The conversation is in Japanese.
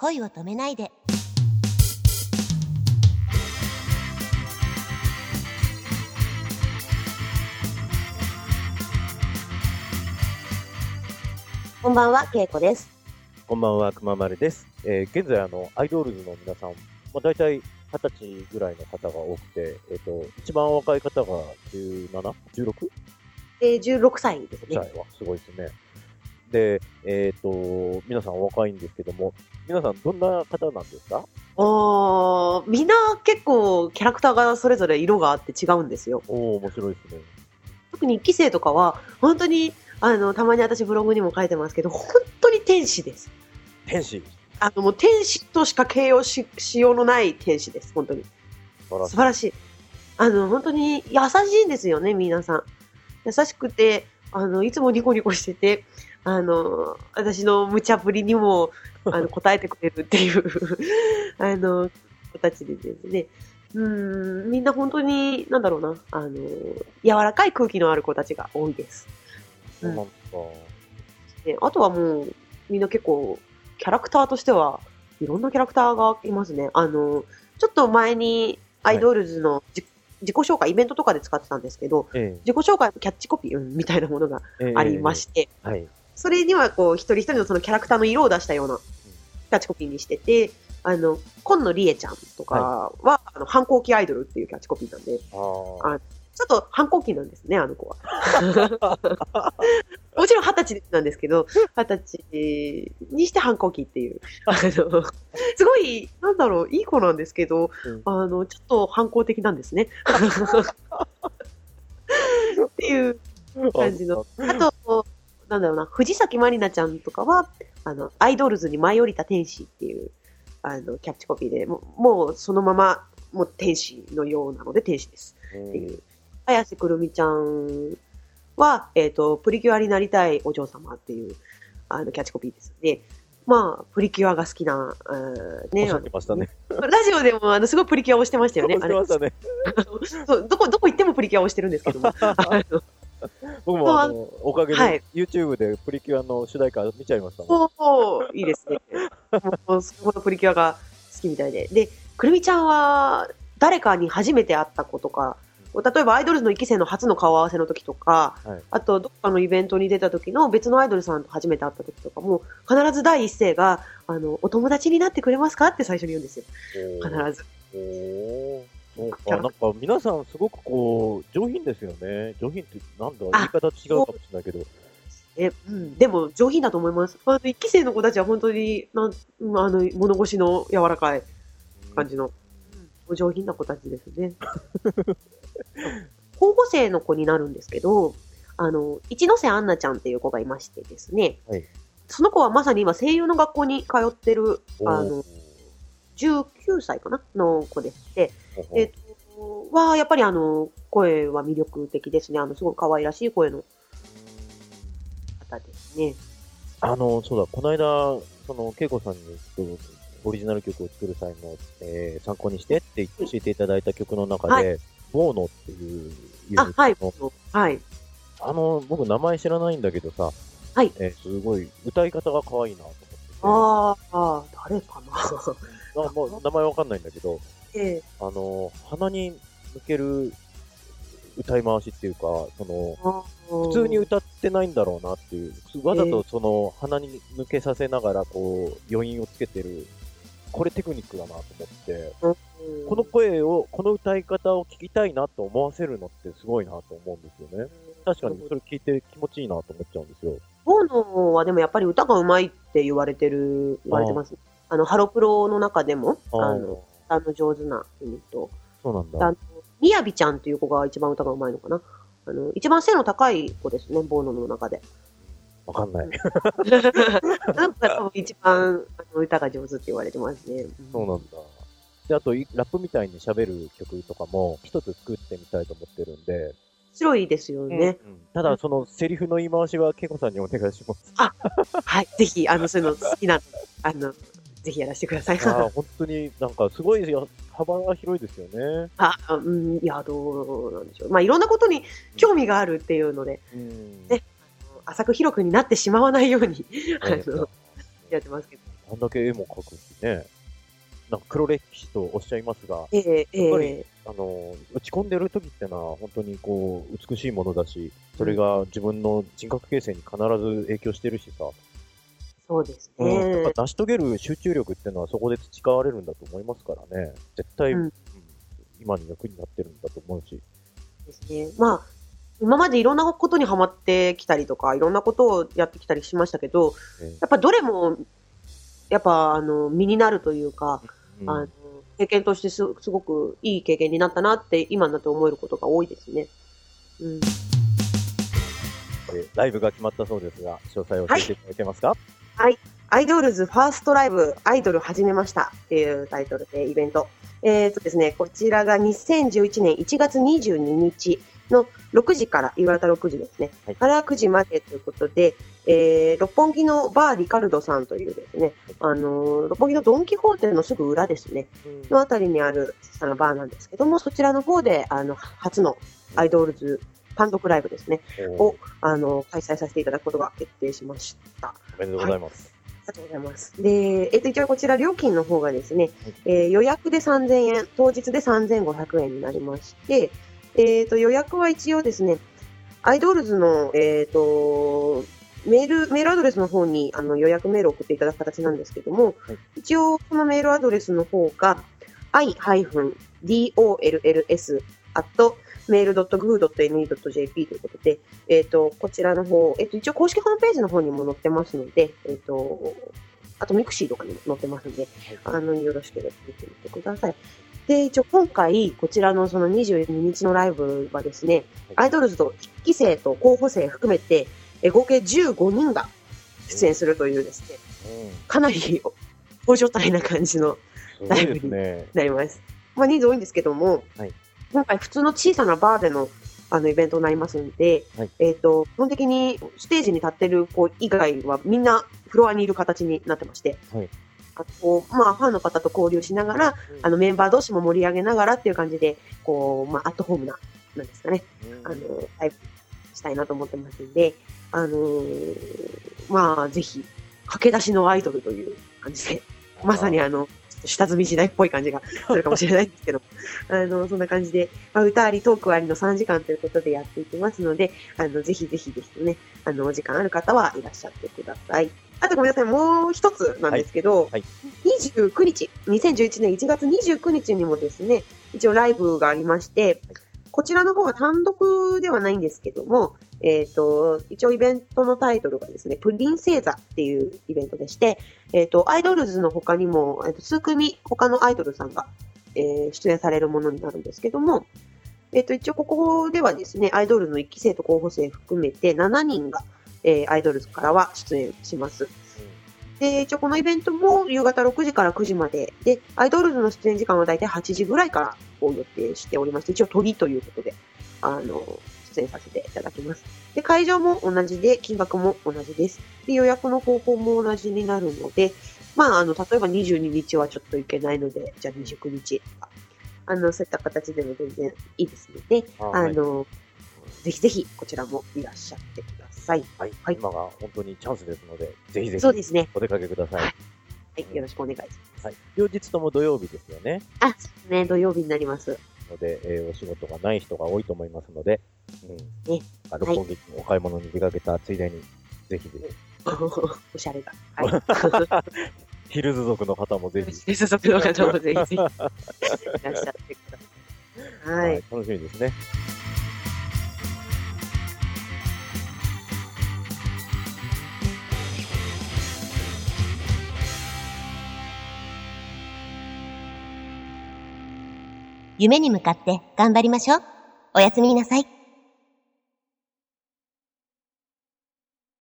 恋を止めないでこんばんは、けいこです。こんばんは、くままるです。えー現在、あの、アイドルズの皆さん、まあ、大体二十歳ぐらいの方が多くて、えっ、と、一番若い方が 17?16 えー、16歳です歳ね。はすごいですね。で、えっ、と、皆さんお若いんですけども、皆さんどんな方なんですか？あーみんな結構キャラクターがそれぞれ色があって違うんですよ。おお面白いですね。特に1期生とかは、本当に、あの、たまに私ブログにも書いてますけど、本当に天使です。天使？あの、もう天使としか形容ししようのない天使です。本当に。素晴らしい素晴らしい。あの、本当に優しいんですよね、皆さん。優しくて、あの、いつもニコニコしてて、あの、私の無茶ぶりにも、あの、答えてくれるっていう、あの、子たちでですね。うん、みんな本当に、なんだろうな、あの、柔らかい空気のある子たちが多いです。そうなんですか。であとはもう、みんな結構、キャラクターとしては、いろんなキャラクターがいますね。あの、ちょっと前に、アイドルズのじ、自己紹介、イベントとかで使ってたんですけど、え自己紹介のキャッチコピー、うんみたいなものがえありまして、はい。それにはこう、一人一人のそのキャラクターの色を出したようなキャッチコピーにしてて、あの、今野理恵ちゃんとかは、あの、反抗期アイドルっていうキャッチコピーなんで、あーあちょっと反抗期なんですね、あの子は。もちろん二十歳なんですけど、二十歳にして反抗期っていう。あの、すごい、なんだろう、いい子なんですけど、うんあの、ちょっと反抗的なんですね。っていう感じの。あと、なんだろうな、藤崎まりなちゃんとかは、あの、アイドルズに舞い降りた天使っていう、あの、キャッチコピーで、もうもうそのまま、もう天使のようなので天使です。うんっていう。綾瀬くるみちゃんは、えっ、と、プリキュアになりたいお嬢様っていう、あの、キャッチコピーですね。まあ、プリキュアが好きな、あーね、おっしゃってましたね。ラジオでも、あの、すごいプリキュアをしてましたよね。してましたね。あれそうどこ、どこ行ってもプリキュアをしてるんですけども。僕もあの、おかげはいで YouTube でプリキュアの主題歌見ちゃいましたもん。おーいいですね。もう、そこのプリキュアが好きみたいで。で、くるみちゃんは、誰かに初めて会った子とか、例えばアイドルズの1期生の初の顔合わせの時とか、はいあと、どっかのイベントに出た時の別のアイドルさんと初めて会った時とかも、必ず第一声が、あの、お友達になってくれますか？って最初に言うんですよ。必ず。そうか、なんか皆さんすごくこう、上品ですよね。上品って、なんだ、言い方違うかもしれないけど。え、うん、でも上品だと思います。あの、1期生の子たちは本当に、なん、うんあの、物腰の柔らかい感じの、お上品な子たちですね。候補生の子になるんですけど、あの、一ノ瀬アンナちゃんっていう子がいましてですね、はい。その子はまさに今声優の学校に通ってる、あの19歳かなの子でして、えっと、は、やっぱりあの、声は魅力的ですね。あの、すごい可愛らしい声の方ですね。あの、そうだ、この間、その、恵子さんに、オリジナル曲を作る際の、えー参考にしてって教えていただいた曲の中で、はボーノっていうあ、はい。はい。あの、僕名前知らないんだけどさ、はいえーすごい、歌い方が可愛いなと思ってて。ああ、誰かな。あもう名前わかんないんだけど、ええあの、鼻に抜ける歌い回しっていうか、その、普通に歌ってないんだろうなっていう、わざとその鼻に抜けさせながらこう余韻をつけてる、これテクニックだなと思って、うんこの声を、この歌い方を聞きたいなと思わせるのってすごいなと思うんですよね。確かにそれ聞いて気持ちいいなと思っちゃうんですよ。ボーノはでもやっぱり歌が上手いって言われてる、言われてます。あの、ハロプロの中でも、あーあの、歌の上手なユニット。そうなんだ。あの、みやびちゃんっていう子が一番歌が上手いのかな？あの、一番背の高い子ですね、ボーノの中で。わかんない。なんか多分一番あの歌が上手って言われてますね。そうなんだ。で、あと、いラップみたいに喋る曲とかも一つ作ってみたいと思ってるんで、白いですよね。うんただ、そのセリフの言い回しは、ケイコさんにお願いします。はい。ぜひ、あの、そういうの好きな、あの、ぜひやらせてください。ああ、本当になんかすごいよ幅が広いですよね。あ、うん、いや、どうなんでしょう。まあ、いろんなことに興味があるっていうので、うん。ね浅く広くになってしまわないように、あの、やってますけど。あんだけ絵も描くしね。なんか黒歴史とおっしゃいますが、えええやっぱりえあの、打ち込んでる時ってのは本当にこう、美しいものだし、それが自分の人格形成に必ず影響してるしさ、そうですうん、やねっ。ぱ成し遂げる集中力ってのはそこで培われるんだと思いますからね。絶対、うんうん今に役になってるんだと思うし。ですね。まあ、今までいろんなことにハマってきたりとか、いろんなことをやってきたりしましたけど、ねやっぱどれも、やっぱ、あの、身になるというか、うんあの、経験としてすすごくいい経験になったなって、今になって思えることが多いですね。うん。でライブが決まったそうですが、詳細を教えていただけますか、アイドルズファーストライブ、アイドル始めましたっていうタイトルでイベント。えっ、とですね、こちらが2011年1月22日の6時から、夕方6時ですね。はい。から9時までということで、えー、六本木のバーリカルドさんというですね、あのー六本木のドンキホーテのすぐ裏ですね、のあたりにある小さなバーなんですけども、そちらの方で、あの、初のアイドルズ単独ライブですね、おを、あの、開催させていただくことが決定しました。おめでとうございます。ありがとうございます。で、えっと、一応こちら料金の方がですねはい、えー予約で3000円、当日で3500円になりまして、えっと、予約は一応ですね、アイドルズの、えっと、メール、メールアドレスの方にあの予約メールを送っていただく形なんですけども、はい一応このメールアドレスの方が、i-dolls アット mail.goo.ne.jp ということで、えっ、と、こちらの方、えっ、と、一応公式ホームページの方にも載ってますので、えっ、と、あと mixi とかにも載ってますので、あの、よろしければ見てみてください。で、一応今回、こちらのその22日のライブはですね、 I.DOLLS と1期生と候補生含めて、え合計15人が出演するというですね、うん。かなり大所帯な感じのすごいですね。なります。まあ人数多いんですけども、はい今回普通の小さなバーでのあのイベントになりますので、はい。えっ、と、基本的にステージに立ってる子以外はみんなフロアにいる形になってまして、はい。あとまあファンの方と交流しながら、あのメンバー同士も盛り上げながらっていう感じで、こう、まあアットホームな、なんですかね、あの、ライブしたいなと思ってますんで、あのーまあぜひ、駆け出しのアイドルという感じで、まさにあの、下積み時代っぽい感じがするかもしれないんですけど、あの、そんな感じで、まあ、歌あり、トークありの3時間ということでやっていきますので、あの、ぜひぜひですね、あの、お時間ある方はいらっしゃってください。あとごめんなさい、もう一つなんですけど、はい。29日、2011年1月29日にもですね、一応ライブがありまして、こちらの方は単独ではないんですけども、えっ、と、一応イベントのタイトルがですね、プリンセーザっていうイベントでして、えっ、と、アイドルズの他にも、えーと数組他のアイドルさんが、えー出演されるものになるんですけども、えっ、と、一応ここではですね、アイドルの1期生と候補生含めて7人が、えーアイドルズからは出演します。で、一応このイベントも夕方6時から9時までで、アイドルズの出演時間はだいたい8時ぐらいからを予定しておりまして、一応鳥ということで、あの、出演させていただきます。で、会場も同じで、金額も同じです。で、予約の方法も同じになるので、まあ、あの、例えば22日はちょっといけないので、じゃあ29日とか、あの、そういった形でも全然いいですので、あはいあの、ぜひぜひこちらもいらっしゃってください。はい、はい今が本当にチャンスですので、ぜひぜひそうですね。お出かけください。はいはい、よろしくお願いします。はい。両日とも土曜日ですよね。あ、そうですね、土曜日になります。ので、えーお仕事がない人が多いと思いますので、うん。ねあ六本木にお買い物に出かけたついでに、ぜひぜひ、おしゃれだ。はヒルズ族の方もぜひ、い。接続の方もぜひぜひいらっしゃってください。はい。楽しみですね。夢に向かって頑張りましょう。おやすみなさい。